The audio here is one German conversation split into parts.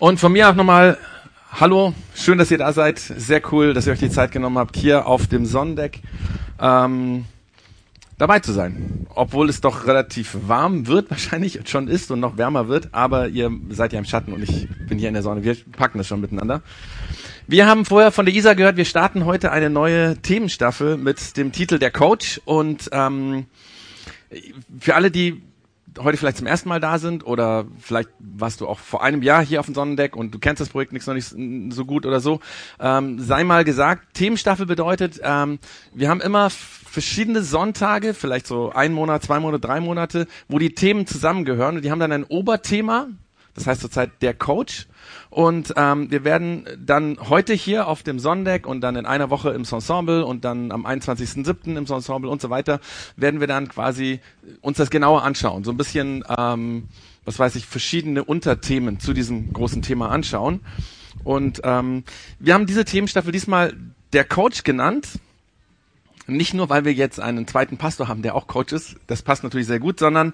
Und von mir auch nochmal Hallo, schön, dass ihr da seid. Sehr cool, dass ihr euch die Zeit genommen habt, hier auf dem Sonnendeck ähm, dabei zu sein. Obwohl es doch relativ warm wird, wahrscheinlich schon ist und noch wärmer wird, aber ihr seid ja im Schatten und ich bin hier in der Sonne. Wir packen das schon miteinander. Wir haben vorher von der Isa gehört, wir starten heute eine neue Themenstaffel mit dem Titel Der Coach und ähm, für alle, die heute vielleicht zum ersten Mal da sind oder vielleicht warst du auch vor einem Jahr hier auf dem Sonnendeck und du kennst das Projekt nichts noch nicht so gut oder so, ähm, sei mal gesagt, Themenstaffel bedeutet, ähm, wir haben immer verschiedene Sonntage, vielleicht so ein Monat, zwei Monate, drei Monate, wo die Themen zusammengehören und die haben dann ein Oberthema, das heißt zurzeit der Coach und ähm, wir werden dann heute hier auf dem Sonnendeck und dann in einer Woche im Ensemble und dann am 21.07. im Ensemble und so weiter, werden wir dann quasi uns das genauer anschauen. So ein bisschen, ähm, was weiß ich, verschiedene Unterthemen zu diesem großen Thema anschauen. Und ähm, wir haben diese Themenstaffel diesmal der Coach genannt nicht nur, weil wir jetzt einen zweiten Pastor haben, der auch Coach ist, das passt natürlich sehr gut, sondern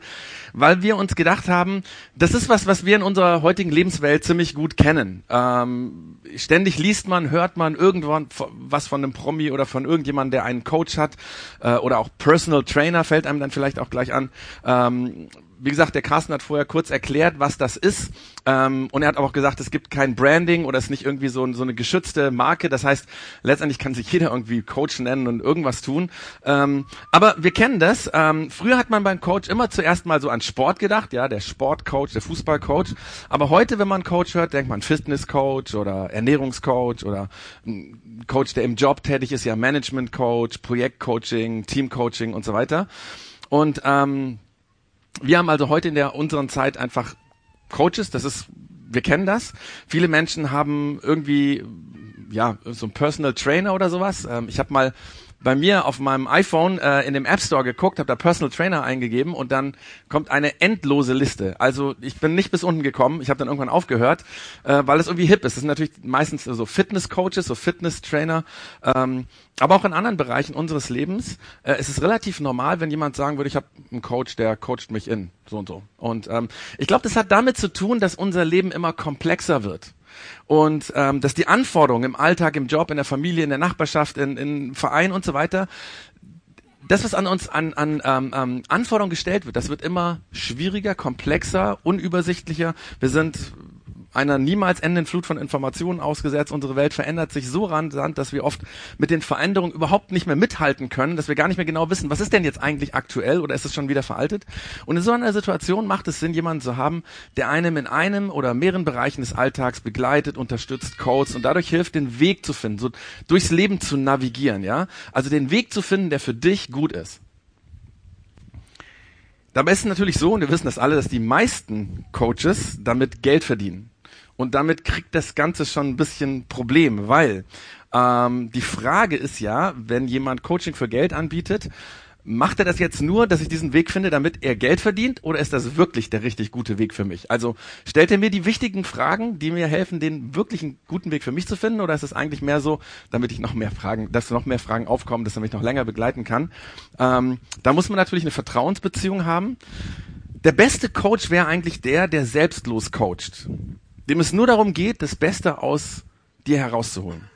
weil wir uns gedacht haben, das ist was, was wir in unserer heutigen Lebenswelt ziemlich gut kennen. Ähm, ständig liest man, hört man irgendwann was von einem Promi oder von irgendjemandem, der einen Coach hat äh, oder auch Personal Trainer fällt einem dann vielleicht auch gleich an. Ähm, wie gesagt, der Carsten hat vorher kurz erklärt, was das ist. Ähm, und er hat auch gesagt, es gibt kein Branding oder es ist nicht irgendwie so, so eine geschützte Marke. Das heißt, letztendlich kann sich jeder irgendwie Coach nennen und irgendwas tun. Ähm, aber wir kennen das. Ähm, früher hat man beim Coach immer zuerst mal so an Sport gedacht, ja, der Sportcoach, der Fußballcoach. Aber heute, wenn man Coach hört, denkt man Fitnesscoach oder Ernährungscoach oder Coach, der im Job tätig ist, ja Managementcoach, Projektcoaching, Teamcoaching und so weiter. Und ähm, wir haben also heute in der unseren Zeit einfach Coaches, das ist, wir kennen das. Viele Menschen haben irgendwie, ja, so ein Personal Trainer oder sowas. Ähm, ich habe mal bei mir auf meinem iPhone äh, in dem App Store geguckt, habe da Personal Trainer eingegeben und dann kommt eine endlose Liste. Also ich bin nicht bis unten gekommen, ich habe dann irgendwann aufgehört, äh, weil es irgendwie hip ist. Das sind natürlich meistens so Fitness Coaches, so Fitness Trainer, ähm, aber auch in anderen Bereichen unseres Lebens. Äh, es ist relativ normal, wenn jemand sagen würde, ich habe einen Coach, der coacht mich in so und so. Und ähm, ich glaube, das hat damit zu tun, dass unser Leben immer komplexer wird und ähm, dass die Anforderungen im Alltag, im Job, in der Familie, in der Nachbarschaft, in, in Verein und so weiter, das, was an uns an, an ähm, ähm, Anforderungen gestellt wird, das wird immer schwieriger, komplexer, unübersichtlicher. Wir sind einer niemals endenden Flut von Informationen ausgesetzt. Unsere Welt verändert sich so rasant, dass wir oft mit den Veränderungen überhaupt nicht mehr mithalten können, dass wir gar nicht mehr genau wissen, was ist denn jetzt eigentlich aktuell oder ist es schon wieder veraltet? Und in so einer Situation macht es Sinn, jemanden zu haben, der einem in einem oder mehreren Bereichen des Alltags begleitet, unterstützt, coacht und dadurch hilft, den Weg zu finden, so durchs Leben zu navigieren, ja? Also den Weg zu finden, der für dich gut ist. Dabei ist es natürlich so, und wir wissen das alle, dass die meisten Coaches damit Geld verdienen. Und damit kriegt das Ganze schon ein bisschen Problem, weil ähm, die Frage ist ja, wenn jemand Coaching für Geld anbietet, macht er das jetzt nur, dass ich diesen Weg finde, damit er Geld verdient, oder ist das wirklich der richtig gute Weg für mich? Also stellt er mir die wichtigen Fragen, die mir helfen, den wirklichen guten Weg für mich zu finden, oder ist es eigentlich mehr so, damit ich noch mehr Fragen, dass noch mehr Fragen aufkommen, dass er mich noch länger begleiten kann? Ähm, da muss man natürlich eine Vertrauensbeziehung haben. Der beste Coach wäre eigentlich der, der selbstlos coacht dem es nur darum geht, das Beste aus dir herauszuholen.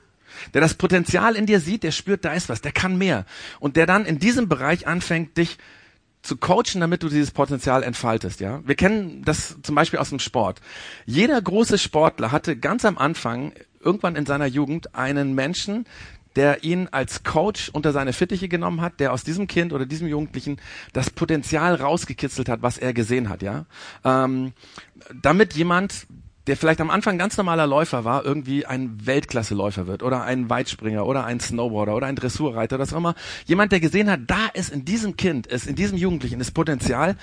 Der das Potenzial in dir sieht, der spürt, da ist was, der kann mehr. Und der dann in diesem Bereich anfängt, dich zu coachen, damit du dieses Potenzial entfaltest, ja. Wir kennen das zum Beispiel aus dem Sport. Jeder große Sportler hatte ganz am Anfang, irgendwann in seiner Jugend, einen Menschen, der ihn als Coach unter seine Fittiche genommen hat, der aus diesem Kind oder diesem Jugendlichen das Potenzial rausgekitzelt hat, was er gesehen hat, ja. Ähm, damit jemand der vielleicht am Anfang ganz normaler Läufer war, irgendwie ein Weltklasseläufer wird oder ein Weitspringer oder ein Snowboarder oder ein Dressurreiter, das auch immer. Jemand, der gesehen hat, da ist in diesem Kind, ist in diesem Jugendlichen das Potenzial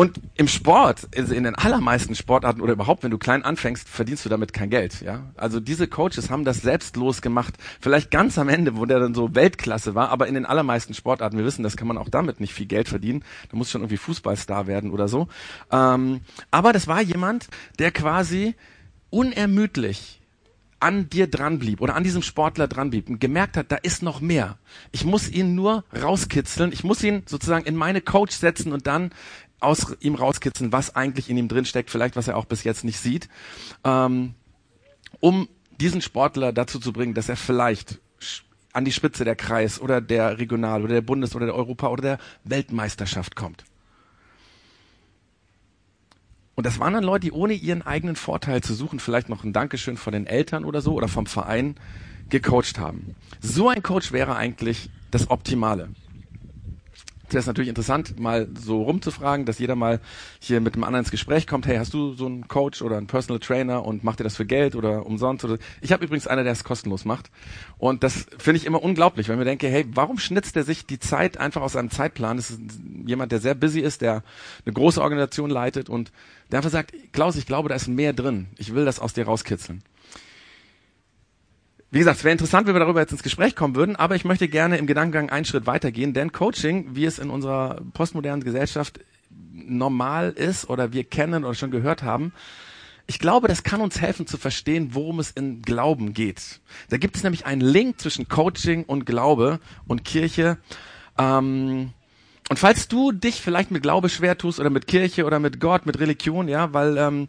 und im Sport, also in den allermeisten Sportarten oder überhaupt, wenn du klein anfängst, verdienst du damit kein Geld, ja. Also diese Coaches haben das selbstlos gemacht. Vielleicht ganz am Ende, wo der dann so Weltklasse war, aber in den allermeisten Sportarten, wir wissen, das kann man auch damit nicht viel Geld verdienen. Da muss schon irgendwie Fußballstar werden oder so. Ähm, aber das war jemand, der quasi unermüdlich an dir dran blieb oder an diesem Sportler dran blieb und gemerkt hat, da ist noch mehr. Ich muss ihn nur rauskitzeln, ich muss ihn sozusagen in meine Coach setzen und dann aus ihm rauskitzeln, was eigentlich in ihm drin steckt, vielleicht was er auch bis jetzt nicht sieht, ähm, um diesen Sportler dazu zu bringen, dass er vielleicht an die Spitze der Kreis oder der Regional oder der Bundes- oder der Europa- oder der Weltmeisterschaft kommt. Und das waren dann Leute, die ohne ihren eigenen Vorteil zu suchen, vielleicht noch ein Dankeschön von den Eltern oder so oder vom Verein gecoacht haben. So ein Coach wäre eigentlich das Optimale. Es wäre natürlich interessant, mal so rumzufragen, dass jeder mal hier mit einem anderen ins Gespräch kommt. Hey, hast du so einen Coach oder einen Personal Trainer und macht dir das für Geld oder umsonst? Oder ich habe übrigens einer, der es kostenlos macht. Und das finde ich immer unglaublich, wenn ich mir denke, hey, warum schnitzt er sich die Zeit einfach aus seinem Zeitplan? Das ist jemand, der sehr busy ist, der eine große Organisation leitet und der einfach sagt, Klaus, ich glaube, da ist mehr drin. Ich will das aus dir rauskitzeln. Wie gesagt, es wäre interessant, wenn wir darüber jetzt ins Gespräch kommen würden, aber ich möchte gerne im Gedankengang einen Schritt weitergehen, denn Coaching, wie es in unserer postmodernen Gesellschaft normal ist oder wir kennen oder schon gehört haben, ich glaube, das kann uns helfen zu verstehen, worum es in Glauben geht. Da gibt es nämlich einen Link zwischen Coaching und Glaube und Kirche. Ähm, und falls du dich vielleicht mit Glaube schwer tust oder mit Kirche oder mit Gott, mit Religion, ja, weil ähm,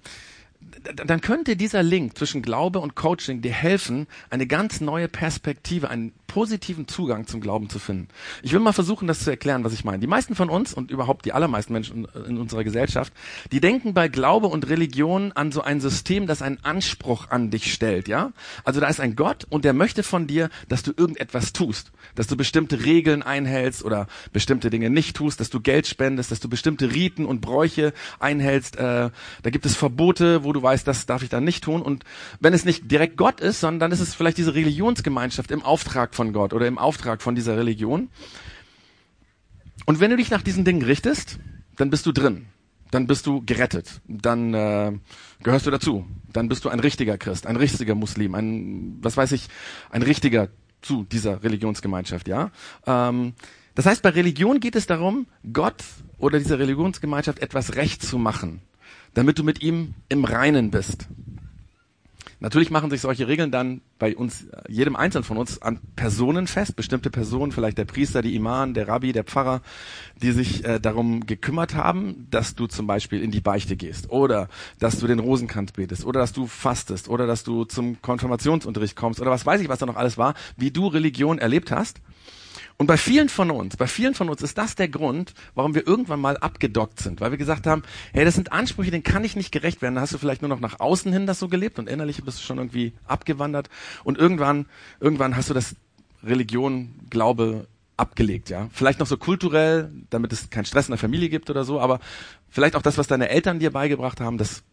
dann könnte dieser Link zwischen Glaube und Coaching dir helfen, eine ganz neue Perspektive, einen positiven Zugang zum Glauben zu finden. Ich will mal versuchen, das zu erklären, was ich meine. Die meisten von uns und überhaupt die allermeisten Menschen in unserer Gesellschaft, die denken bei Glaube und Religion an so ein System, das einen Anspruch an dich stellt, ja? Also da ist ein Gott und der möchte von dir, dass du irgendetwas tust, dass du bestimmte Regeln einhältst oder bestimmte Dinge nicht tust, dass du Geld spendest, dass du bestimmte Riten und Bräuche einhältst. Äh, da gibt es Verbote, wo du weißt, das darf ich dann nicht tun. Und wenn es nicht direkt Gott ist, sondern dann ist es vielleicht diese Religionsgemeinschaft im Auftrag von Gott oder im Auftrag von dieser Religion. Und wenn du dich nach diesen Dingen richtest, dann bist du drin. Dann bist du gerettet. Dann äh, gehörst du dazu. Dann bist du ein richtiger Christ, ein richtiger Muslim, ein, was weiß ich, ein richtiger zu dieser Religionsgemeinschaft, ja. Ähm, das heißt, bei Religion geht es darum, Gott oder dieser Religionsgemeinschaft etwas recht zu machen, damit du mit ihm im Reinen bist. Natürlich machen sich solche Regeln dann bei uns, jedem Einzelnen von uns, an Personen fest, bestimmte Personen, vielleicht der Priester, die Imam, der Rabbi, der Pfarrer, die sich äh, darum gekümmert haben, dass du zum Beispiel in die Beichte gehst oder dass du den Rosenkranz betest oder dass du fastest oder dass du zum Konfirmationsunterricht kommst oder was weiß ich, was da noch alles war, wie du Religion erlebt hast. Und bei vielen von uns, bei vielen von uns ist das der Grund, warum wir irgendwann mal abgedockt sind, weil wir gesagt haben, hey, das sind Ansprüche, denen kann ich nicht gerecht werden. Da hast du vielleicht nur noch nach außen hin das so gelebt und innerlich bist du schon irgendwie abgewandert und irgendwann, irgendwann hast du das Religion, Glaube abgelegt, ja. Vielleicht noch so kulturell, damit es keinen Stress in der Familie gibt oder so, aber vielleicht auch das, was deine Eltern dir beigebracht haben, das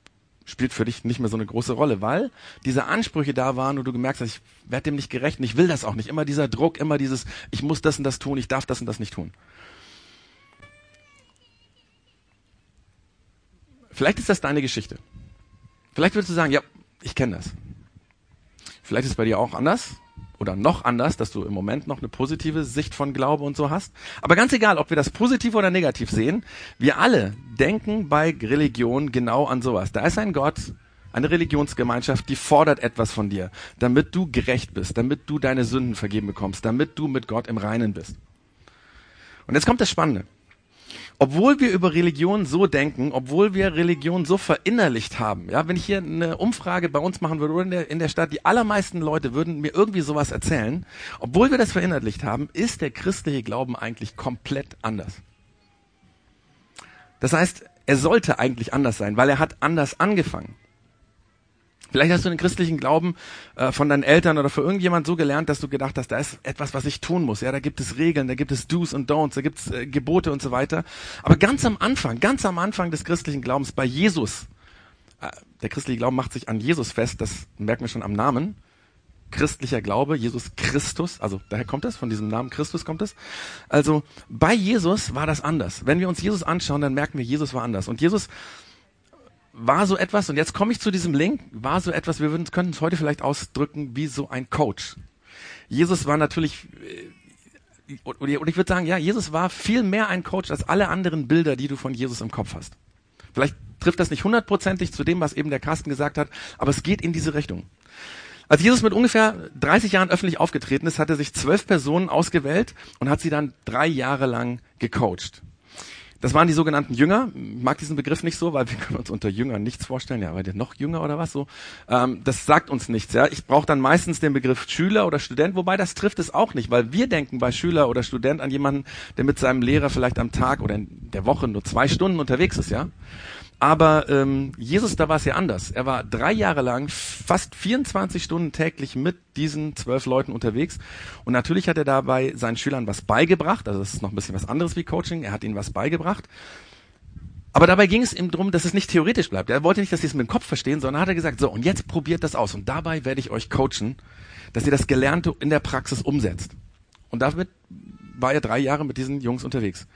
spielt für dich nicht mehr so eine große Rolle, weil diese Ansprüche da waren und du gemerkt hast, ich werde dem nicht gerecht und ich will das auch nicht. Immer dieser Druck, immer dieses, ich muss das und das tun, ich darf das und das nicht tun. Vielleicht ist das deine Geschichte. Vielleicht würdest du sagen, ja, ich kenne das. Vielleicht ist es bei dir auch anders oder noch anders, dass du im Moment noch eine positive Sicht von Glaube und so hast. Aber ganz egal, ob wir das positiv oder negativ sehen, wir alle denken bei Religion genau an sowas. Da ist ein Gott, eine Religionsgemeinschaft, die fordert etwas von dir, damit du gerecht bist, damit du deine Sünden vergeben bekommst, damit du mit Gott im Reinen bist. Und jetzt kommt das Spannende obwohl wir über Religion so denken, obwohl wir Religion so verinnerlicht haben, ja, wenn ich hier eine Umfrage bei uns machen würde oder in der, in der Stadt, die allermeisten Leute würden mir irgendwie sowas erzählen, obwohl wir das verinnerlicht haben, ist der christliche Glauben eigentlich komplett anders. Das heißt, er sollte eigentlich anders sein, weil er hat anders angefangen. Vielleicht hast du den christlichen Glauben äh, von deinen Eltern oder von irgendjemand so gelernt, dass du gedacht hast, da ist etwas, was ich tun muss. Ja, da gibt es Regeln, da gibt es Do's und Don'ts, da gibt es äh, Gebote und so weiter. Aber ganz am Anfang, ganz am Anfang des christlichen Glaubens bei Jesus, äh, der christliche Glauben macht sich an Jesus fest, das merken wir schon am Namen. Christlicher Glaube, Jesus Christus, also daher kommt es, von diesem Namen Christus kommt es. Also bei Jesus war das anders. Wenn wir uns Jesus anschauen, dann merken wir, Jesus war anders. Und Jesus war so etwas, und jetzt komme ich zu diesem Link, war so etwas, wir würden, könnten es heute vielleicht ausdrücken, wie so ein Coach. Jesus war natürlich, äh, und ich würde sagen, ja, Jesus war viel mehr ein Coach als alle anderen Bilder, die du von Jesus im Kopf hast. Vielleicht trifft das nicht hundertprozentig zu dem, was eben der Carsten gesagt hat, aber es geht in diese Richtung. Als Jesus mit ungefähr 30 Jahren öffentlich aufgetreten ist, hat er sich zwölf Personen ausgewählt und hat sie dann drei Jahre lang gecoacht. Das waren die sogenannten Jünger. Ich mag diesen Begriff nicht so, weil wir können uns unter Jüngern nichts vorstellen. Ja, weil der noch jünger oder was so. Ähm, das sagt uns nichts. Ja, ich brauche dann meistens den Begriff Schüler oder Student, wobei das trifft es auch nicht, weil wir denken bei Schüler oder Student an jemanden, der mit seinem Lehrer vielleicht am Tag oder in der Woche nur zwei Stunden unterwegs ist. Ja, aber ähm, Jesus, da war es ja anders. Er war drei Jahre lang fast 24 Stunden täglich mit diesen zwölf Leuten unterwegs. Und natürlich hat er dabei seinen Schülern was beigebracht. Also das ist noch ein bisschen was anderes wie Coaching. Er hat ihnen was beigebracht. Aber dabei ging es ihm darum, dass es nicht theoretisch bleibt. Er wollte nicht, dass sie es mit dem Kopf verstehen, sondern hat er gesagt, so, und jetzt probiert das aus. Und dabei werde ich euch coachen, dass ihr das Gelernte in der Praxis umsetzt. Und damit war er drei Jahre mit diesen Jungs unterwegs.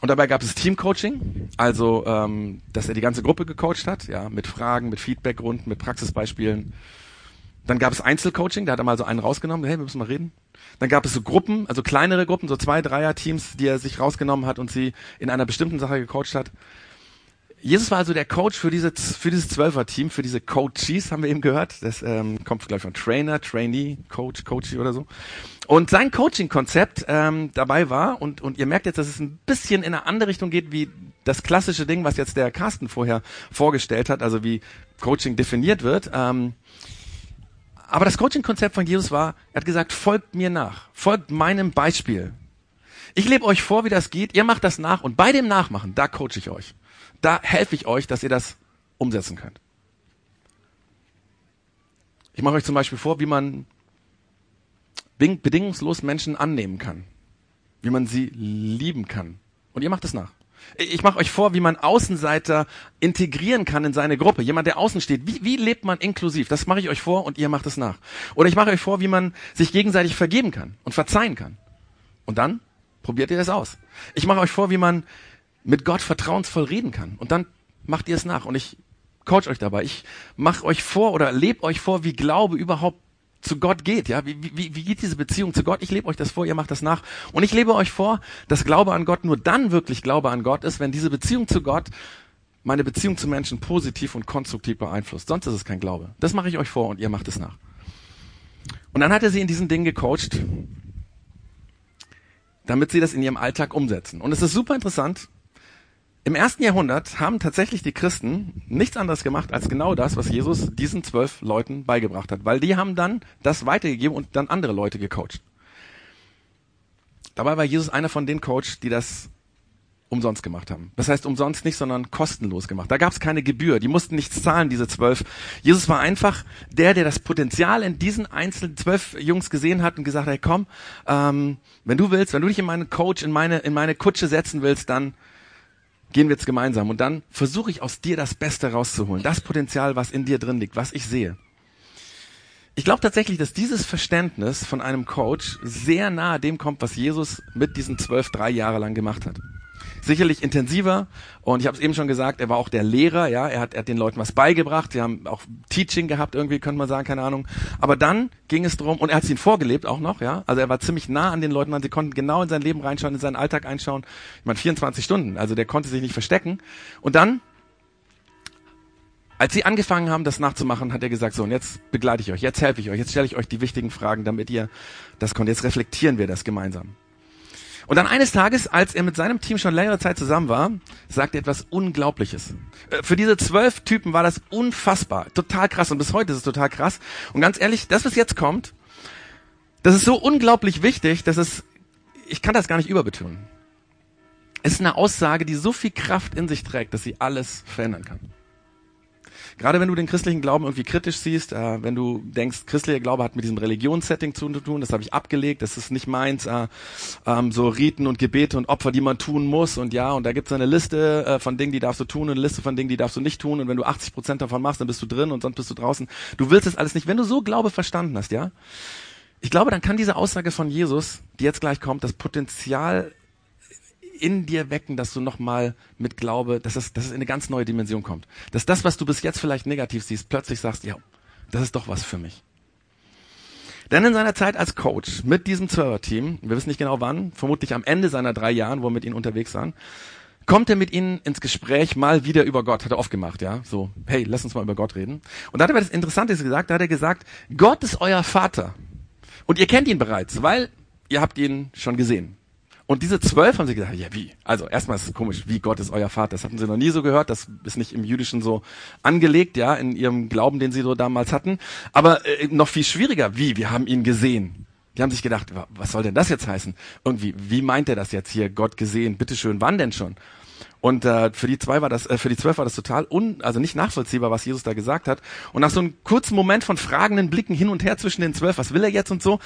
Und dabei gab es Teamcoaching, also ähm, dass er die ganze Gruppe gecoacht hat, ja, mit Fragen, mit Feedbackrunden, mit Praxisbeispielen. Dann gab es Einzelcoaching, da hat er mal so einen rausgenommen, hey, wir müssen mal reden. Dann gab es so Gruppen, also kleinere Gruppen, so zwei, dreier Teams, die er sich rausgenommen hat und sie in einer bestimmten Sache gecoacht hat. Jesus war also der Coach für, diese, für dieses Zwölfer-Team, für diese Coaches, haben wir eben gehört. Das ähm, kommt, glaube ich, von Trainer, Trainee, Coach, Coachie oder so. Und sein Coaching-Konzept ähm, dabei war, und, und ihr merkt jetzt, dass es ein bisschen in eine andere Richtung geht, wie das klassische Ding, was jetzt der Carsten vorher vorgestellt hat, also wie Coaching definiert wird. Ähm, aber das Coaching-Konzept von Jesus war, er hat gesagt, folgt mir nach, folgt meinem Beispiel. Ich lebe euch vor, wie das geht, ihr macht das nach und bei dem Nachmachen, da coache ich euch da helfe ich euch, dass ihr das umsetzen könnt. Ich mache euch zum Beispiel vor, wie man bedingungslos Menschen annehmen kann, wie man sie lieben kann. Und ihr macht es nach. Ich mache euch vor, wie man Außenseiter integrieren kann in seine Gruppe. Jemand, der außen steht. Wie, wie lebt man inklusiv? Das mache ich euch vor und ihr macht es nach. Oder ich mache euch vor, wie man sich gegenseitig vergeben kann und verzeihen kann. Und dann probiert ihr das aus. Ich mache euch vor, wie man mit Gott vertrauensvoll reden kann. Und dann macht ihr es nach. Und ich coach euch dabei. Ich mache euch vor oder lebe euch vor, wie Glaube überhaupt zu Gott geht. Ja, wie, wie, wie geht diese Beziehung zu Gott? Ich lebe euch das vor, ihr macht das nach. Und ich lebe euch vor, dass Glaube an Gott nur dann wirklich Glaube an Gott ist, wenn diese Beziehung zu Gott meine Beziehung zu Menschen positiv und konstruktiv beeinflusst. Sonst ist es kein Glaube. Das mache ich euch vor und ihr macht es nach. Und dann hat er sie in diesen Dingen gecoacht, damit sie das in ihrem Alltag umsetzen. Und es ist super interessant, im ersten Jahrhundert haben tatsächlich die Christen nichts anderes gemacht als genau das, was Jesus diesen zwölf Leuten beigebracht hat, weil die haben dann das weitergegeben und dann andere Leute gecoacht. Dabei war Jesus einer von den Coach, die das umsonst gemacht haben. Das heißt umsonst nicht, sondern kostenlos gemacht. Da gab es keine Gebühr. Die mussten nichts zahlen, diese zwölf. Jesus war einfach der, der das Potenzial in diesen einzelnen zwölf Jungs gesehen hat und gesagt hat, hey, komm, ähm, wenn du willst, wenn du dich in meinen Coach, in meine, in meine Kutsche setzen willst, dann gehen wir jetzt gemeinsam und dann versuche ich aus dir das Beste rauszuholen, das Potenzial, was in dir drin liegt, was ich sehe. Ich glaube tatsächlich, dass dieses Verständnis von einem Coach sehr nahe dem kommt, was Jesus mit diesen zwölf, drei Jahre lang gemacht hat sicherlich intensiver. Und ich habe es eben schon gesagt, er war auch der Lehrer, ja, er hat, er hat den Leuten was beigebracht. Sie haben auch Teaching gehabt, irgendwie könnte man sagen, keine Ahnung. Aber dann ging es darum, und er hat es ihnen vorgelebt auch noch, ja. Also er war ziemlich nah an den Leuten, man, sie konnten genau in sein Leben reinschauen, in seinen Alltag einschauen. Ich meine, 24 Stunden, also der konnte sich nicht verstecken. Und dann als sie angefangen haben, das nachzumachen, hat er gesagt, so, und jetzt begleite ich euch, jetzt helfe ich euch, jetzt stelle ich euch die wichtigen Fragen, damit ihr das könnt. Jetzt reflektieren wir das gemeinsam. Und dann eines Tages, als er mit seinem Team schon längere Zeit zusammen war, sagte er etwas Unglaubliches. Äh, für diese zwölf Typen war das unfassbar, total krass und bis heute ist es total krass. Und ganz ehrlich, das, was jetzt kommt, das ist so unglaublich wichtig, dass es, ich kann das gar nicht überbetonen. Es ist eine Aussage, die so viel Kraft in sich trägt, dass sie alles verändern kann. Gerade wenn du den christlichen Glauben irgendwie kritisch siehst, äh, wenn du denkst, christlicher Glaube hat mit diesem Religionssetting zu tun, das habe ich abgelegt, das ist nicht meins, äh, ähm, so Riten und Gebete und Opfer, die man tun muss und ja, und da gibt es eine Liste äh, von Dingen, die darfst du tun und eine Liste von Dingen, die darfst du nicht tun und wenn du 80 Prozent davon machst, dann bist du drin und sonst bist du draußen. Du willst es alles nicht. Wenn du so Glaube verstanden hast, ja, ich glaube, dann kann diese Aussage von Jesus, die jetzt gleich kommt, das Potenzial in dir wecken, dass du nochmal mit Glaube, dass es, dass es in eine ganz neue Dimension kommt. Dass das, was du bis jetzt vielleicht negativ siehst, plötzlich sagst, ja, das ist doch was für mich. Denn in seiner Zeit als Coach mit diesem Server-Team, wir wissen nicht genau wann, vermutlich am Ende seiner drei Jahren, wo wir mit ihnen unterwegs waren, kommt er mit ihnen ins Gespräch mal wieder über Gott, hat er oft gemacht, ja, so, hey, lass uns mal über Gott reden. Und da hat er das Interessante gesagt, da hat er gesagt, Gott ist euer Vater. Und ihr kennt ihn bereits, weil ihr habt ihn schon gesehen. Und diese zwölf haben sie gesagt, ja wie? Also erstmal ist es komisch, wie Gott ist euer Vater. Das hatten sie noch nie so gehört. Das ist nicht im Jüdischen so angelegt, ja, in ihrem Glauben, den sie so damals hatten. Aber äh, noch viel schwieriger, wie? Wir haben ihn gesehen. Die haben sich gedacht, was soll denn das jetzt heißen? Irgendwie, wie meint er das jetzt hier? Gott gesehen, bitteschön, wann denn schon? Und äh, für die zwei war das, äh, für die zwölf war das total un, also nicht nachvollziehbar, was Jesus da gesagt hat. Und nach so einem kurzen Moment von fragenden Blicken hin und her zwischen den zwölf, was will er jetzt und so,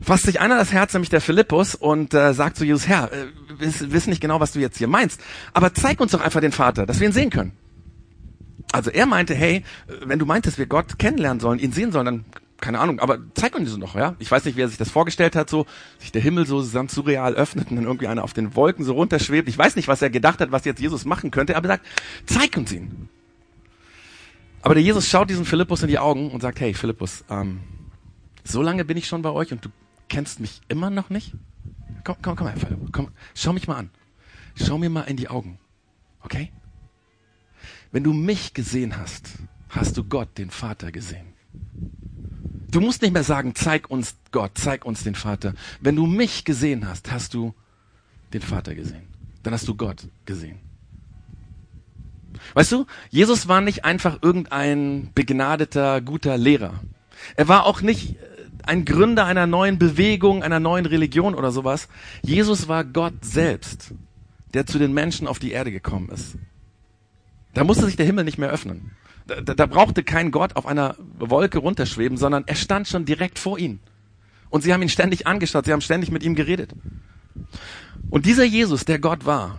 fasst sich einer das Herz, nämlich der Philippus, und äh, sagt zu Jesus, Herr, äh, wir wissen nicht genau, was du jetzt hier meinst, aber zeig uns doch einfach den Vater, dass wir ihn sehen können. Also er meinte, hey, wenn du meintest, wir Gott kennenlernen sollen, ihn sehen sollen, dann keine Ahnung, aber zeig uns noch, ja? Ich weiß nicht, wie er sich das vorgestellt hat, so, sich der Himmel so ganz surreal öffnet und dann irgendwie einer auf den Wolken so runterschwebt. Ich weiß nicht, was er gedacht hat, was jetzt Jesus machen könnte, aber er sagt, zeig uns ihn. Aber der Jesus schaut diesen Philippus in die Augen und sagt, hey, Philippus, ähm, so lange bin ich schon bei euch und du kennst mich immer noch nicht? Komm, komm, komm her, komm, schau mich mal an. Schau mir mal in die Augen. Okay? Wenn du mich gesehen hast, hast du Gott, den Vater, gesehen. Du musst nicht mehr sagen, zeig uns Gott, zeig uns den Vater. Wenn du mich gesehen hast, hast du den Vater gesehen. Dann hast du Gott gesehen. Weißt du, Jesus war nicht einfach irgendein begnadeter, guter Lehrer. Er war auch nicht ein Gründer einer neuen Bewegung, einer neuen Religion oder sowas. Jesus war Gott selbst, der zu den Menschen auf die Erde gekommen ist. Da musste sich der Himmel nicht mehr öffnen. Da, da, da brauchte kein Gott auf einer Wolke runterschweben, sondern er stand schon direkt vor ihnen. Und sie haben ihn ständig angeschaut, sie haben ständig mit ihm geredet. Und dieser Jesus, der Gott war,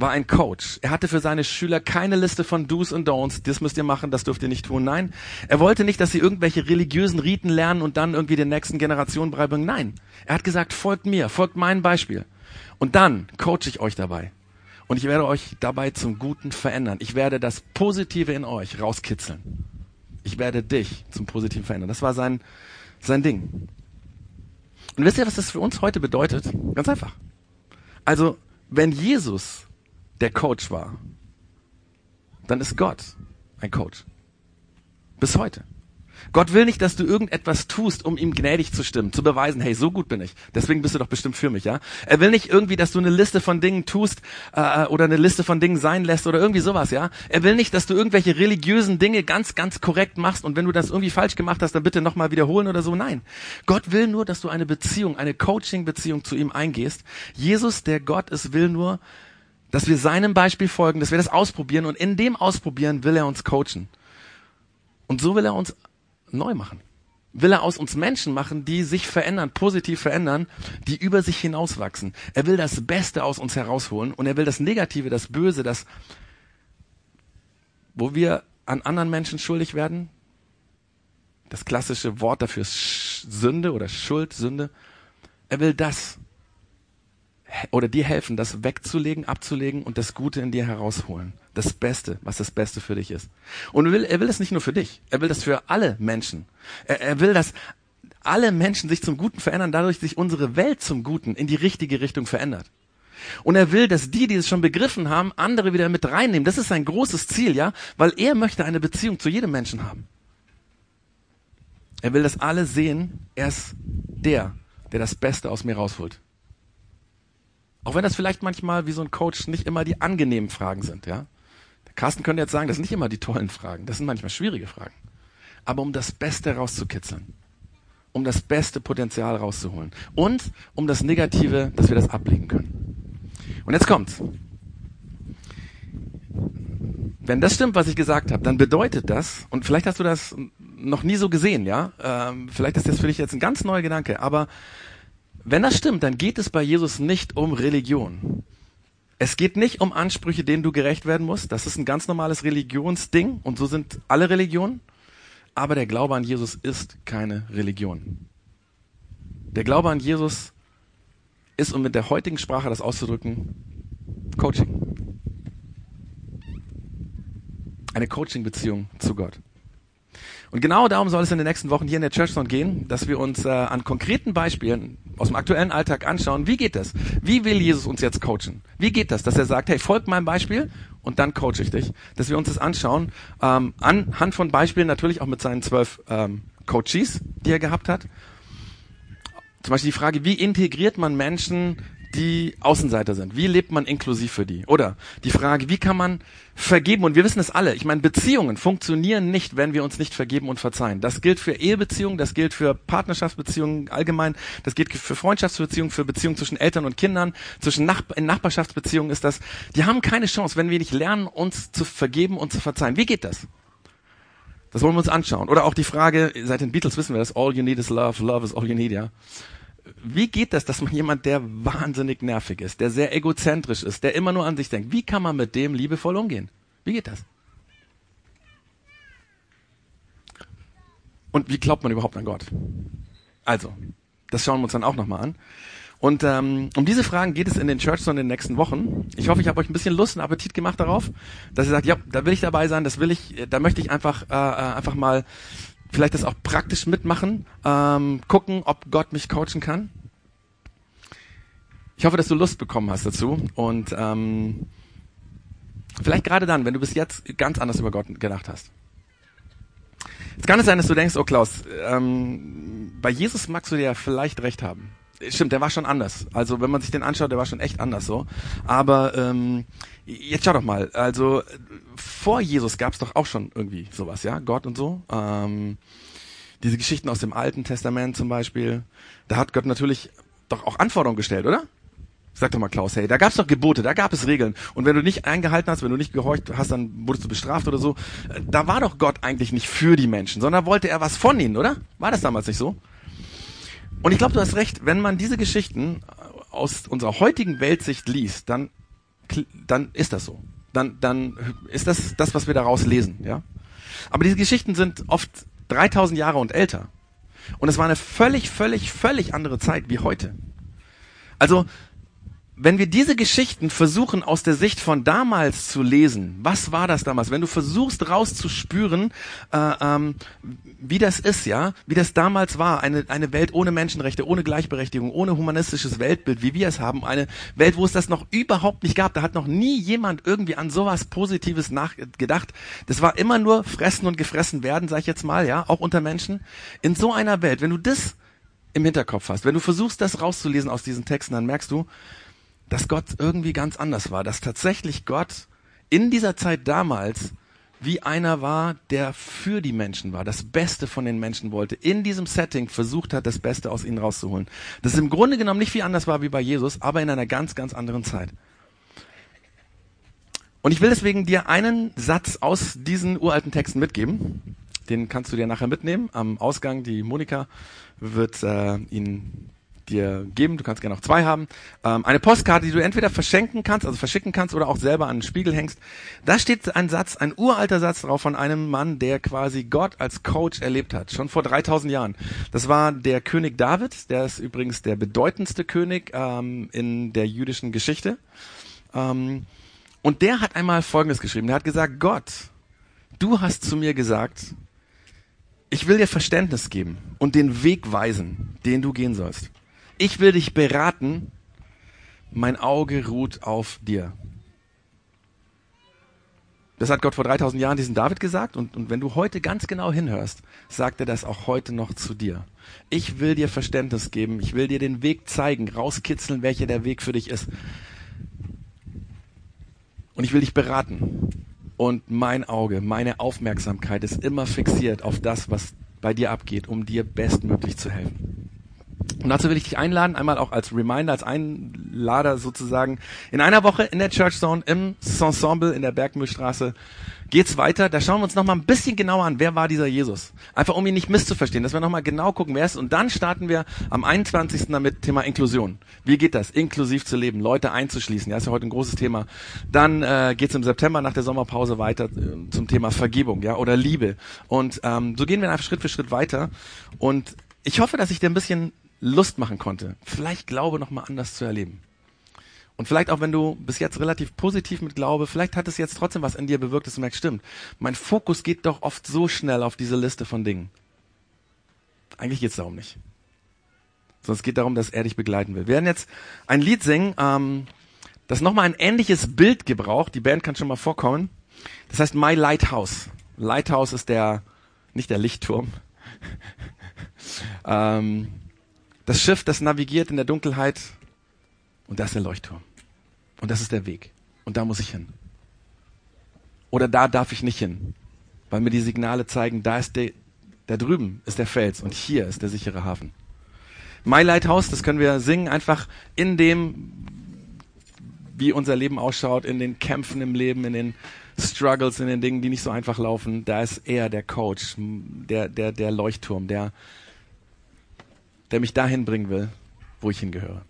war ein Coach. Er hatte für seine Schüler keine Liste von Do's und Don'ts. Das müsst ihr machen, das dürft ihr nicht tun. Nein. Er wollte nicht, dass sie irgendwelche religiösen Riten lernen und dann irgendwie der nächsten Generation beibringen. Nein. Er hat gesagt, folgt mir, folgt meinem Beispiel. Und dann coache ich euch dabei. Und ich werde euch dabei zum Guten verändern. Ich werde das Positive in euch rauskitzeln. Ich werde dich zum Positiven verändern. Das war sein, sein Ding. Und wisst ihr, was das für uns heute bedeutet? Ganz einfach. Also, wenn Jesus der Coach war, dann ist Gott ein Coach. Bis heute. Gott will nicht, dass du irgendetwas tust, um ihm gnädig zu stimmen, zu beweisen, hey, so gut bin ich. Deswegen bist du doch bestimmt für mich, ja? Er will nicht irgendwie, dass du eine Liste von Dingen tust äh, oder eine Liste von Dingen sein lässt oder irgendwie sowas, ja? Er will nicht, dass du irgendwelche religiösen Dinge ganz, ganz korrekt machst und wenn du das irgendwie falsch gemacht hast, dann bitte nochmal wiederholen oder so. Nein. Gott will nur, dass du eine Beziehung, eine Coaching-Beziehung zu ihm eingehst. Jesus, der Gott ist, will nur, dass wir seinem Beispiel folgen, dass wir das ausprobieren und in dem Ausprobieren will er uns coachen. Und so will er uns neu machen. Will er aus uns Menschen machen, die sich verändern, positiv verändern, die über sich hinauswachsen. Er will das Beste aus uns herausholen und er will das Negative, das Böse, das, wo wir an anderen Menschen schuldig werden. Das klassische Wort dafür ist Sünde oder Schuld, Sünde. Er will das oder dir helfen, das wegzulegen, abzulegen und das Gute in dir herausholen. Das Beste, was das Beste für dich ist. Und er will, er will das nicht nur für dich, er will das für alle Menschen. Er, er will, dass alle Menschen sich zum Guten verändern, dadurch sich unsere Welt zum Guten in die richtige Richtung verändert. Und er will, dass die, die es schon begriffen haben, andere wieder mit reinnehmen. Das ist sein großes Ziel, ja, weil er möchte eine Beziehung zu jedem Menschen haben. Er will, dass alle sehen, er ist der, der das Beste aus mir rausholt. Auch wenn das vielleicht manchmal wie so ein Coach nicht immer die angenehmen Fragen sind, ja. Der Carsten könnte jetzt sagen, das sind nicht immer die tollen Fragen, das sind manchmal schwierige Fragen. Aber um das Beste rauszukitzeln, um das beste Potenzial rauszuholen und um das Negative, dass wir das ablegen können. Und jetzt kommt's. Wenn das stimmt, was ich gesagt habe, dann bedeutet das, und vielleicht hast du das noch nie so gesehen, ja, ähm, vielleicht ist das für dich jetzt ein ganz neuer Gedanke, aber wenn das stimmt, dann geht es bei Jesus nicht um Religion. Es geht nicht um Ansprüche, denen du gerecht werden musst. Das ist ein ganz normales Religionsding und so sind alle Religionen. Aber der Glaube an Jesus ist keine Religion. Der Glaube an Jesus ist, um mit der heutigen Sprache das auszudrücken, Coaching. Eine Coaching-Beziehung zu Gott. Und genau darum soll es in den nächsten Wochen hier in der Churchzone gehen, dass wir uns äh, an konkreten Beispielen aus dem aktuellen Alltag anschauen, wie geht das? Wie will Jesus uns jetzt coachen? Wie geht das, dass er sagt, hey, folg meinem Beispiel und dann coache ich dich? Dass wir uns das anschauen, ähm, anhand von Beispielen natürlich auch mit seinen zwölf ähm, Coaches, die er gehabt hat. Zum Beispiel die Frage, wie integriert man Menschen, die Außenseiter sind? Wie lebt man inklusiv für die? Oder die Frage, wie kann man vergeben? Und wir wissen es alle. Ich meine, Beziehungen funktionieren nicht, wenn wir uns nicht vergeben und verzeihen. Das gilt für Ehebeziehungen, das gilt für Partnerschaftsbeziehungen allgemein, das gilt für Freundschaftsbeziehungen, für Beziehungen zwischen Eltern und Kindern, zwischen Nach in Nachbarschaftsbeziehungen ist das. Die haben keine Chance, wenn wir nicht lernen, uns zu vergeben und zu verzeihen. Wie geht das? Das wollen wir uns anschauen. Oder auch die Frage, seit den Beatles wissen wir das, all you need is love, love is all you need, ja wie geht das, dass man jemand, der wahnsinnig nervig ist, der sehr egozentrisch ist, der immer nur an sich denkt, wie kann man mit dem liebevoll umgehen? Wie geht das? Und wie glaubt man überhaupt an Gott? Also, das schauen wir uns dann auch nochmal an. Und ähm, um diese Fragen geht es in den Church in den nächsten Wochen. Ich hoffe, ich habe euch ein bisschen Lust und Appetit gemacht darauf, dass ihr sagt, ja, da will ich dabei sein, das will ich, da möchte ich einfach äh, äh einfach mal vielleicht das auch praktisch mitmachen, ähm, gucken, ob Gott mich coachen kann. Ich hoffe, dass du Lust bekommen hast dazu und ähm, vielleicht gerade dann, wenn du bis jetzt ganz anders über Gott gedacht hast. Es kann es sein, dass du denkst, oh Klaus, ähm, bei Jesus magst du dir ja vielleicht recht haben. Stimmt, der war schon anders. Also wenn man sich den anschaut, der war schon echt anders so. Aber ähm, jetzt schau doch mal. Also vor Jesus gab es doch auch schon irgendwie sowas, ja, Gott und so. Ähm, diese Geschichten aus dem Alten Testament zum Beispiel, da hat Gott natürlich doch auch Anforderungen gestellt, oder? Sag doch mal, Klaus, hey, da gab es doch Gebote, da gab es Regeln. Und wenn du nicht eingehalten hast, wenn du nicht gehorcht hast, dann wurdest du bestraft oder so. Da war doch Gott eigentlich nicht für die Menschen, sondern wollte er was von ihnen, oder? War das damals nicht so? Und ich glaube, du hast recht, wenn man diese Geschichten aus unserer heutigen Weltsicht liest, dann, dann ist das so. Dann, dann ist das das, was wir daraus lesen, ja. Aber diese Geschichten sind oft 3000 Jahre und älter. Und es war eine völlig, völlig, völlig andere Zeit wie heute. Also wenn wir diese Geschichten versuchen aus der Sicht von damals zu lesen, was war das damals? Wenn du versuchst rauszuspüren, äh, ähm, wie das ist, ja, wie das damals war, eine eine Welt ohne Menschenrechte, ohne Gleichberechtigung, ohne humanistisches Weltbild, wie wir es haben, eine Welt, wo es das noch überhaupt nicht gab. Da hat noch nie jemand irgendwie an sowas Positives nachgedacht. Das war immer nur fressen und gefressen werden, sag ich jetzt mal, ja, auch unter Menschen. In so einer Welt, wenn du das im Hinterkopf hast, wenn du versuchst, das rauszulesen aus diesen Texten, dann merkst du, dass Gott irgendwie ganz anders war, dass tatsächlich Gott in dieser Zeit damals wie einer war, der für die Menschen war, das Beste von den Menschen wollte, in diesem Setting versucht hat, das Beste aus ihnen rauszuholen. Das im Grunde genommen nicht viel anders war wie bei Jesus, aber in einer ganz, ganz anderen Zeit. Und ich will deswegen dir einen Satz aus diesen uralten Texten mitgeben. Den kannst du dir nachher mitnehmen. Am Ausgang, die Monika wird äh, ihn dir geben. Du kannst gerne auch zwei haben. Ähm, eine Postkarte, die du entweder verschenken kannst, also verschicken kannst oder auch selber an den Spiegel hängst. Da steht ein Satz, ein uralter Satz drauf von einem Mann, der quasi Gott als Coach erlebt hat, schon vor 3000 Jahren. Das war der König David, der ist übrigens der bedeutendste König ähm, in der jüdischen Geschichte. Ähm, und der hat einmal Folgendes geschrieben. Der hat gesagt, Gott, du hast zu mir gesagt, ich will dir Verständnis geben und den Weg weisen, den du gehen sollst ich will dich beraten, mein Auge ruht auf dir. Das hat Gott vor 3000 Jahren diesen David gesagt und, und wenn du heute ganz genau hinhörst, sagt er das auch heute noch zu dir. Ich will dir Verständnis geben, ich will dir den Weg zeigen, rauskitzeln, welcher der Weg für dich ist. Und ich will dich beraten. Und mein Auge, meine Aufmerksamkeit ist immer fixiert auf das, was bei dir abgeht, um dir bestmöglich zu helfen. Und dazu will ich dich einladen, einmal auch als Reminder, als Einlader sozusagen. In einer Woche in der Church Zone im Ensemble in der Bergmühlstraße geht's weiter. Da schauen wir uns nochmal ein bisschen genauer an, wer war dieser Jesus. Einfach um ihn nicht misszuverstehen, dass wir nochmal genau gucken, wer ist. Und dann starten wir am 21. damit Thema Inklusion. Wie geht das? Inklusiv zu leben, Leute einzuschließen. Ja, ist ja heute ein großes Thema. Dann äh, geht's im September nach der Sommerpause weiter äh, zum Thema Vergebung, ja, oder Liebe. Und ähm, so gehen wir einfach Schritt für Schritt weiter. Und ich hoffe, dass ich dir ein bisschen Lust machen konnte, vielleicht Glaube nochmal anders zu erleben. Und vielleicht auch wenn du bis jetzt relativ positiv mit Glaube, vielleicht hat es jetzt trotzdem was in dir bewirkt, dass du merkst, stimmt, mein Fokus geht doch oft so schnell auf diese Liste von Dingen. Eigentlich geht es darum nicht. Sondern es geht darum, dass er dich begleiten will. Wir werden jetzt ein Lied singen, ähm, das nochmal ein ähnliches Bild gebraucht. Die Band kann schon mal vorkommen. Das heißt My Lighthouse. Lighthouse ist der, nicht der Lichtturm. ähm, das Schiff, das navigiert in der Dunkelheit Und das ist der Leuchtturm. Und das ist der Weg. Und da muss ich hin. Oder da darf ich nicht hin, weil mir die Signale zeigen, da ist der, da drüben ist der Fels und hier ist der sichere Hafen. My Lighthouse, das können wir singen, einfach in dem, wie unser Leben ausschaut, in den Kämpfen im Leben, in den Struggles, in den Dingen, die nicht so einfach laufen. Da ist er der Coach, der, der, der Leuchtturm, der, der mich dahin bringen will, wo ich hingehöre.